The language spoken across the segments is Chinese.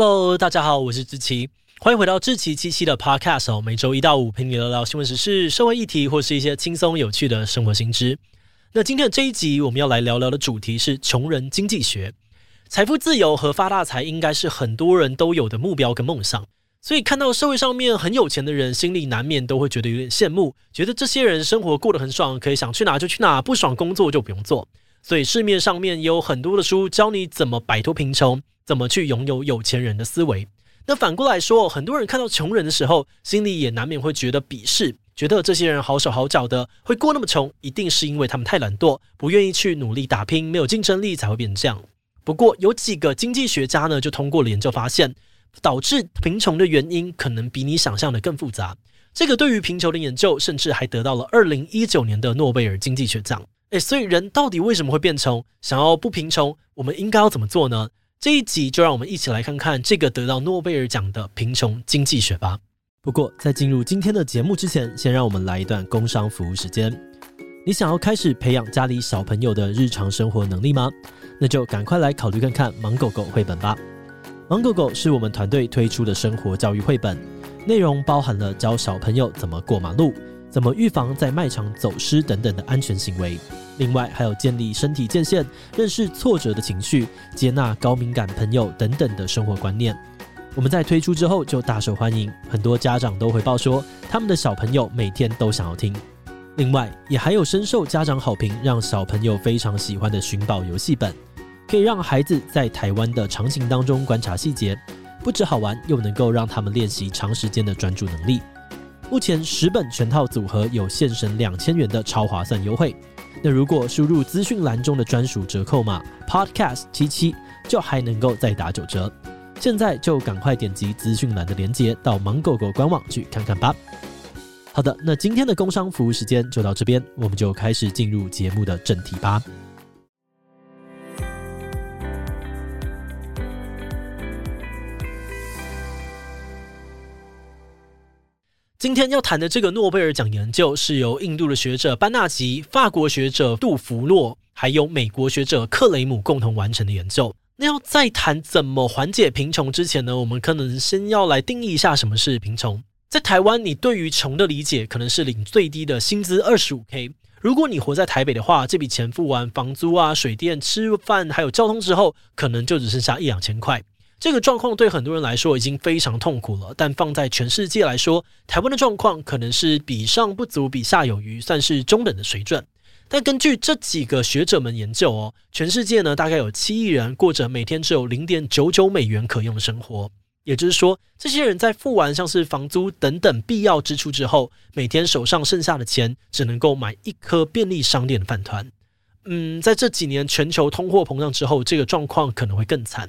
Hello，大家好，我是志奇，欢迎回到志奇七七的 Podcast 哦。每周一到五陪你聊聊新闻时事、社会议题，或是一些轻松有趣的生活新知。那今天的这一集，我们要来聊聊的主题是穷人经济学。财富自由和发大财，应该是很多人都有的目标跟梦想。所以看到社会上面很有钱的人，心里难免都会觉得有点羡慕，觉得这些人生活过得很爽，可以想去哪就去哪，不爽工作就不用做。所以市面上面有很多的书教你怎么摆脱贫穷。怎么去拥有有钱人的思维？那反过来说，很多人看到穷人的时候，心里也难免会觉得鄙视，觉得这些人好手好脚的，会过那么穷，一定是因为他们太懒惰，不愿意去努力打拼，没有竞争力才会变成这样。不过，有几个经济学家呢，就通过了研究发现，导致贫穷的原因可能比你想象的更复杂。这个对于贫穷的研究，甚至还得到了二零一九年的诺贝尔经济学奖。诶，所以人到底为什么会变穷？想要不贫穷，我们应该要怎么做呢？这一集就让我们一起来看看这个得到诺贝尔奖的贫穷经济学吧。不过，在进入今天的节目之前，先让我们来一段工商服务时间。你想要开始培养家里小朋友的日常生活能力吗？那就赶快来考虑看看《芒狗狗》绘本吧。《芒狗狗》是我们团队推出的生活教育绘本，内容包含了教小朋友怎么过马路、怎么预防在卖场走失等等的安全行为。另外还有建立身体界限、认识挫折的情绪、接纳高敏感朋友等等的生活观念。我们在推出之后就大受欢迎，很多家长都回报说，他们的小朋友每天都想要听。另外也还有深受家长好评，让小朋友非常喜欢的寻宝游戏本，可以让孩子在台湾的场景当中观察细节，不只好玩，又能够让他们练习长时间的专注能力。目前十本全套组合有现省两千元的超划算优惠。那如果输入资讯栏中的专属折扣码 Podcast 七七，就还能够再打九折。现在就赶快点击资讯栏的链接，到芒狗狗官网去看看吧。好的，那今天的工商服务时间就到这边，我们就开始进入节目的正题吧。今天要谈的这个诺贝尔奖研究是由印度的学者班纳吉、法国学者杜弗诺，还有美国学者克雷姆共同完成的研究。那要在谈怎么缓解贫穷之前呢，我们可能先要来定义一下什么是贫穷。在台湾，你对于穷的理解可能是领最低的薪资二十五 K。如果你活在台北的话，这笔钱付完房租啊、水电、吃饭还有交通之后，可能就只剩下一两千块。这个状况对很多人来说已经非常痛苦了，但放在全世界来说，台湾的状况可能是比上不足，比下有余，算是中等的水准。但根据这几个学者们研究哦，全世界呢大概有七亿人过着每天只有零点九九美元可用的生活，也就是说，这些人在付完像是房租等等必要支出之后，每天手上剩下的钱只能够买一颗便利商店的饭团。嗯，在这几年全球通货膨胀之后，这个状况可能会更惨。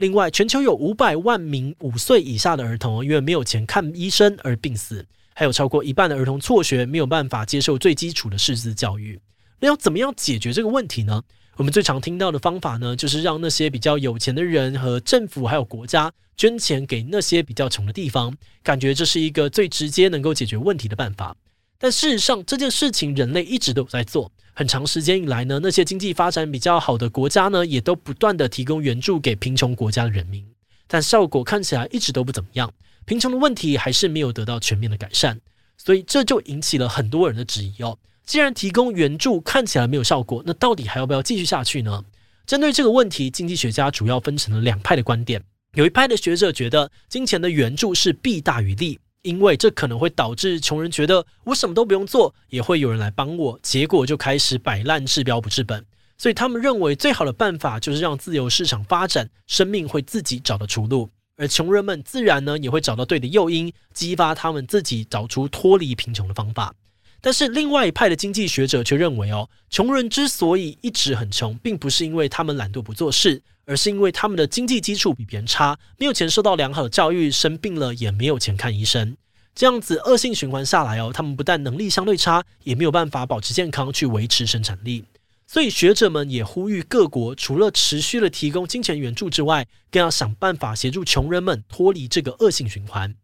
另外，全球有五百万名五岁以下的儿童因为没有钱看医生而病死，还有超过一半的儿童辍学，没有办法接受最基础的识字教育。那要怎么样解决这个问题呢？我们最常听到的方法呢，就是让那些比较有钱的人和政府还有国家捐钱给那些比较穷的地方，感觉这是一个最直接能够解决问题的办法。但事实上，这件事情人类一直都有在做。很长时间以来呢，那些经济发展比较好的国家呢，也都不断地提供援助给贫穷国家的人民，但效果看起来一直都不怎么样，贫穷的问题还是没有得到全面的改善，所以这就引起了很多人的质疑哦。既然提供援助看起来没有效果，那到底还要不要继续下去呢？针对这个问题，经济学家主要分成了两派的观点，有一派的学者觉得金钱的援助是弊大于利。因为这可能会导致穷人觉得我什么都不用做，也会有人来帮我，结果就开始摆烂治标不治本。所以他们认为最好的办法就是让自由市场发展，生命会自己找到出路，而穷人们自然呢也会找到对的诱因，激发他们自己找出脱离贫穷的方法。但是另外一派的经济学者却认为，哦，穷人之所以一直很穷，并不是因为他们懒惰不做事，而是因为他们的经济基础比别人差，没有钱受到良好的教育，生病了也没有钱看医生，这样子恶性循环下来，哦，他们不但能力相对差，也没有办法保持健康去维持生产力。所以学者们也呼吁各国，除了持续的提供金钱援助之外，更要想办法协助穷人们脱离这个恶性循环。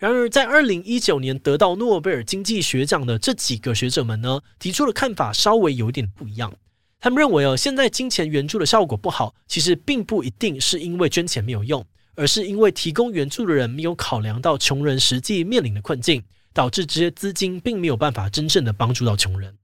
然而，在二零一九年得到诺贝尔经济学奖的这几个学者们呢，提出的看法稍微有点不一样。他们认为哦，现在金钱援助的效果不好，其实并不一定是因为捐钱没有用，而是因为提供援助的人没有考量到穷人实际面临的困境，导致这些资金并没有办法真正的帮助到穷人。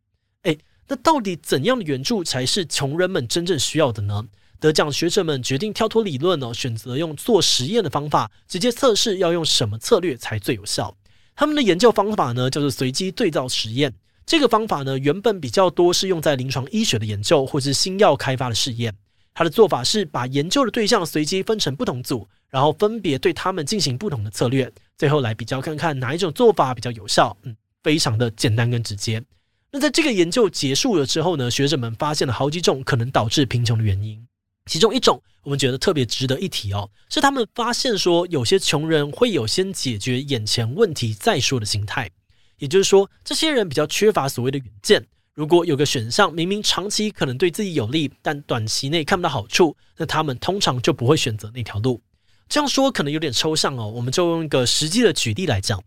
诶，那到底怎样的援助才是穷人们真正需要的呢？得奖学者们决定跳脱理论哦，选择用做实验的方法，直接测试要用什么策略才最有效。他们的研究方法呢，叫做随机对照实验。这个方法呢，原本比较多是用在临床医学的研究或是新药开发的试验。它的做法是把研究的对象随机分成不同组，然后分别对他们进行不同的策略，最后来比较看看哪一种做法比较有效。嗯，非常的简单跟直接。那在这个研究结束了之后呢，学者们发现了好几种可能导致贫穷的原因。其中一种，我们觉得特别值得一提哦，是他们发现说，有些穷人会有先解决眼前问题再说的心态，也就是说，这些人比较缺乏所谓的远见。如果有个选项明明长期可能对自己有利，但短期内看不到好处，那他们通常就不会选择那条路。这样说可能有点抽象哦，我们就用一个实际的举例来讲，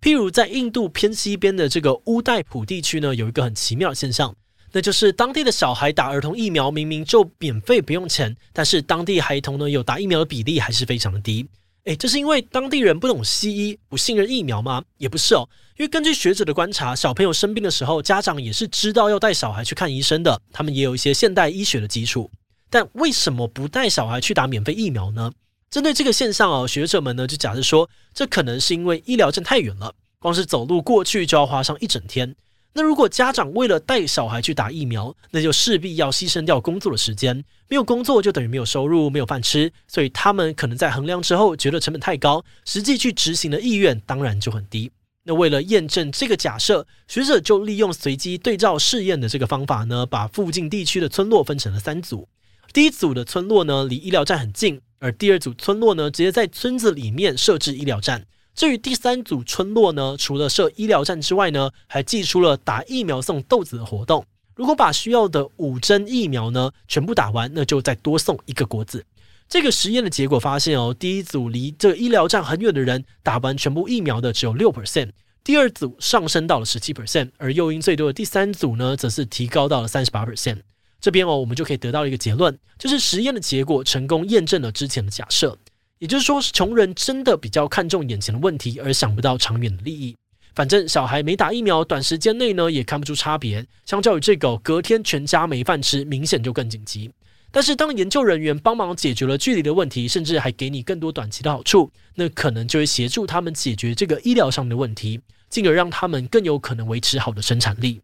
譬如在印度偏西边的这个乌代普地区呢，有一个很奇妙的现象。那就是当地的小孩打儿童疫苗，明明就免费不用钱，但是当地孩童呢有打疫苗的比例还是非常的低。诶，这是因为当地人不懂西医，不信任疫苗吗？也不是哦，因为根据学者的观察，小朋友生病的时候，家长也是知道要带小孩去看医生的，他们也有一些现代医学的基础。但为什么不带小孩去打免费疫苗呢？针对这个现象哦，学者们呢就假设说，这可能是因为医疗站太远了，光是走路过去就要花上一整天。那如果家长为了带小孩去打疫苗，那就势必要牺牲掉工作的时间，没有工作就等于没有收入，没有饭吃，所以他们可能在衡量之后觉得成本太高，实际去执行的意愿当然就很低。那为了验证这个假设，学者就利用随机对照试验的这个方法呢，把附近地区的村落分成了三组。第一组的村落呢离医疗站很近，而第二组村落呢直接在村子里面设置医疗站。至于第三组村落呢，除了设医疗站之外呢，还寄出了打疫苗送豆子的活动。如果把需要的五针疫苗呢全部打完，那就再多送一个果子。这个实验的结果发现哦，第一组离这个医疗站很远的人打完全部疫苗的只有六 percent，第二组上升到了十七 percent，而诱因最多的第三组呢，则是提高到了三十八 percent。这边哦，我们就可以得到一个结论，就是实验的结果成功验证了之前的假设。也就是说，穷人真的比较看重眼前的问题，而想不到长远的利益。反正小孩没打疫苗，短时间内呢也看不出差别。相较于这个，隔天全家没饭吃，明显就更紧急。但是，当研究人员帮忙解决了距离的问题，甚至还给你更多短期的好处，那可能就会协助他们解决这个医疗上的问题，进而让他们更有可能维持好的生产力。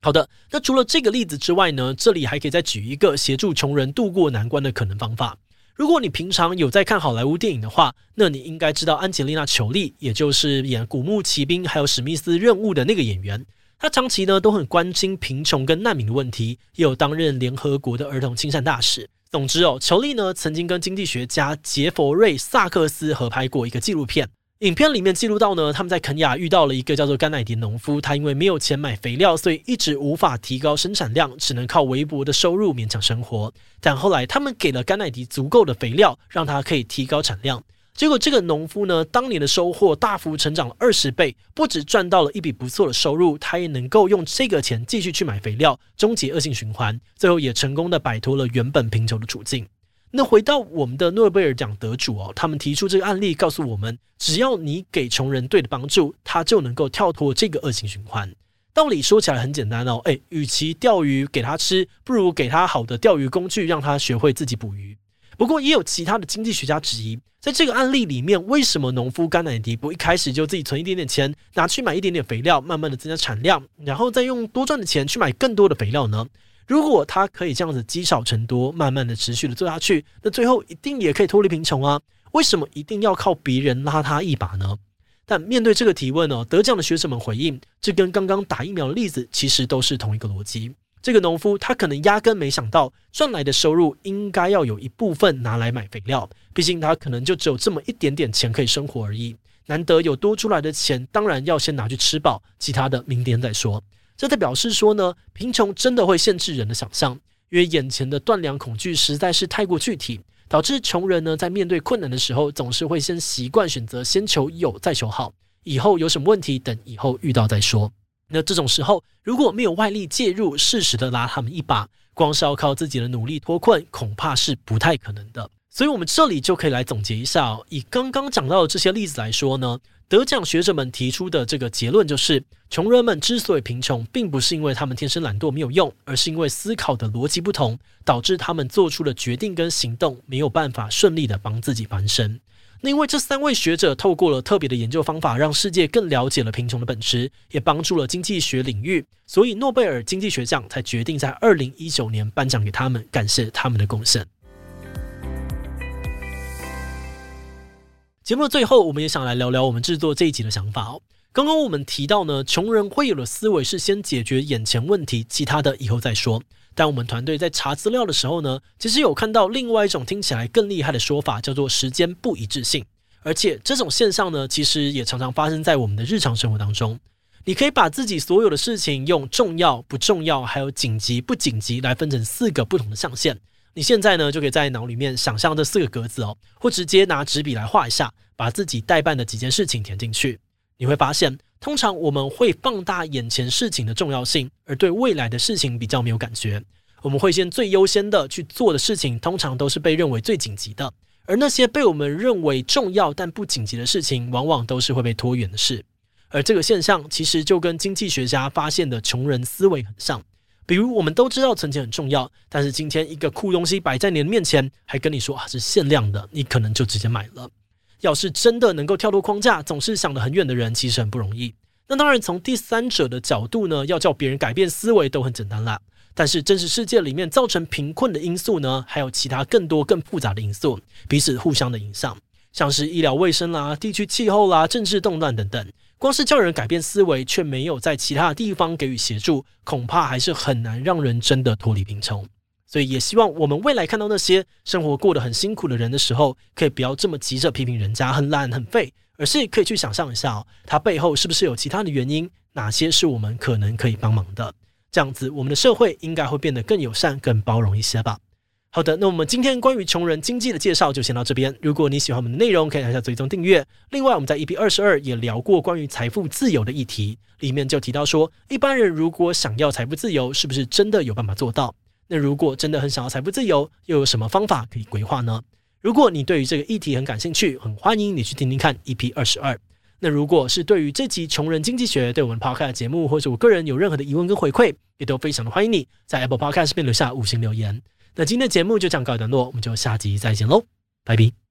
好的，那除了这个例子之外呢，这里还可以再举一个协助穷人渡过难关的可能方法。如果你平常有在看好莱坞电影的话，那你应该知道安吉丽娜·裘丽，也就是演《古墓奇兵》还有《史密斯任务》的那个演员。她长期呢都很关心贫穷跟难民的问题，也有担任联合国的儿童亲善大使。总之哦，裘丽呢曾经跟经济学家杰佛瑞·萨克斯合拍过一个纪录片。影片里面记录到呢，他们在肯亚遇到了一个叫做甘乃迪农夫，他因为没有钱买肥料，所以一直无法提高生产量，只能靠微薄的收入勉强生活。但后来他们给了甘乃迪足够的肥料，让他可以提高产量。结果这个农夫呢，当年的收获大幅成长了二十倍，不止赚到了一笔不错的收入，他也能够用这个钱继续去买肥料，终结恶性循环，最后也成功的摆脱了原本贫穷的处境。那回到我们的诺贝尔奖得主哦，他们提出这个案例，告诉我们，只要你给穷人对的帮助，他就能够跳脱这个恶性循环。道理说起来很简单哦，诶，与其钓鱼给他吃，不如给他好的钓鱼工具，让他学会自己捕鱼。不过也有其他的经济学家质疑，在这个案例里面，为什么农夫甘乃迪不一开始就自己存一点点钱，拿去买一点点肥料，慢慢的增加产量，然后再用多赚的钱去买更多的肥料呢？如果他可以这样子积少成多，慢慢的持续的做下去，那最后一定也可以脱离贫穷啊！为什么一定要靠别人拉他一把呢？但面对这个提问呢，得奖的学者们回应，这跟刚刚打疫苗的例子其实都是同一个逻辑。这个农夫他可能压根没想到赚来的收入应该要有一部分拿来买肥料，毕竟他可能就只有这么一点点钱可以生活而已。难得有多出来的钱，当然要先拿去吃饱，其他的明天再说。这在表示说呢，贫穷真的会限制人的想象，因为眼前的断粮恐惧实在是太过具体，导致穷人呢在面对困难的时候，总是会先习惯选择先求有再求好，以后有什么问题等以后遇到再说。那这种时候如果没有外力介入，适时的拉他们一把，光是要靠自己的努力脱困，恐怕是不太可能的。所以，我们这里就可以来总结一下哦。以刚刚讲到的这些例子来说呢，得奖学者们提出的这个结论就是：穷人们之所以贫穷，并不是因为他们天生懒惰没有用，而是因为思考的逻辑不同，导致他们做出的决定跟行动没有办法顺利的帮自己翻身。那因为这三位学者透过了特别的研究方法，让世界更了解了贫穷的本质，也帮助了经济学领域，所以诺贝尔经济学奖才决定在二零一九年颁奖给他们，感谢他们的贡献。节目的最后，我们也想来聊聊我们制作这一集的想法哦。刚刚我们提到呢，穷人会有的思维是先解决眼前问题，其他的以后再说。但我们团队在查资料的时候呢，其实有看到另外一种听起来更厉害的说法，叫做时间不一致性。而且这种现象呢，其实也常常发生在我们的日常生活当中。你可以把自己所有的事情用重要、不重要，还有紧急、不紧急来分成四个不同的象限。你现在呢，就可以在脑里面想象这四个格子哦，或直接拿纸笔来画一下，把自己待办的几件事情填进去。你会发现，通常我们会放大眼前事情的重要性，而对未来的事情比较没有感觉。我们会先最优先的去做的事情，通常都是被认为最紧急的，而那些被我们认为重要但不紧急的事情，往往都是会被拖延的事。而这个现象其实就跟经济学家发现的穷人思维很像。比如，我们都知道存钱很重要，但是今天一个酷东西摆在你的面前，还跟你说啊是限量的，你可能就直接买了。要是真的能够跳脱框架，总是想得很远的人，其实很不容易。那当然，从第三者的角度呢，要叫别人改变思维都很简单啦。但是真实世界里面造成贫困的因素呢，还有其他更多更复杂的因素，彼此互相的影响，像是医疗卫生啦、地区气候啦、政治动乱等等。光是叫人改变思维，却没有在其他的地方给予协助，恐怕还是很难让人真的脱离贫穷。所以也希望我们未来看到那些生活过得很辛苦的人的时候，可以不要这么急着批评人家很烂很废，而是可以去想象一下哦，他背后是不是有其他的原因？哪些是我们可能可以帮忙的？这样子，我们的社会应该会变得更友善、更包容一些吧。好的，那我们今天关于穷人经济的介绍就先到这边。如果你喜欢我们的内容，可以按下追踪订阅。另外，我们在 EP 二十二也聊过关于财富自由的议题，里面就提到说，一般人如果想要财富自由，是不是真的有办法做到？那如果真的很想要财富自由，又有什么方法可以规划呢？如果你对于这个议题很感兴趣，很欢迎你去听听看 EP 二十二。那如果是对于这集穷人经济学对我们 Podcast 节目，或者我个人有任何的疑问跟回馈，也都非常的欢迎你在 Apple Podcast 边留下五星留言。那今天的节目就这样告一段落，我们就下集再见喽，拜拜。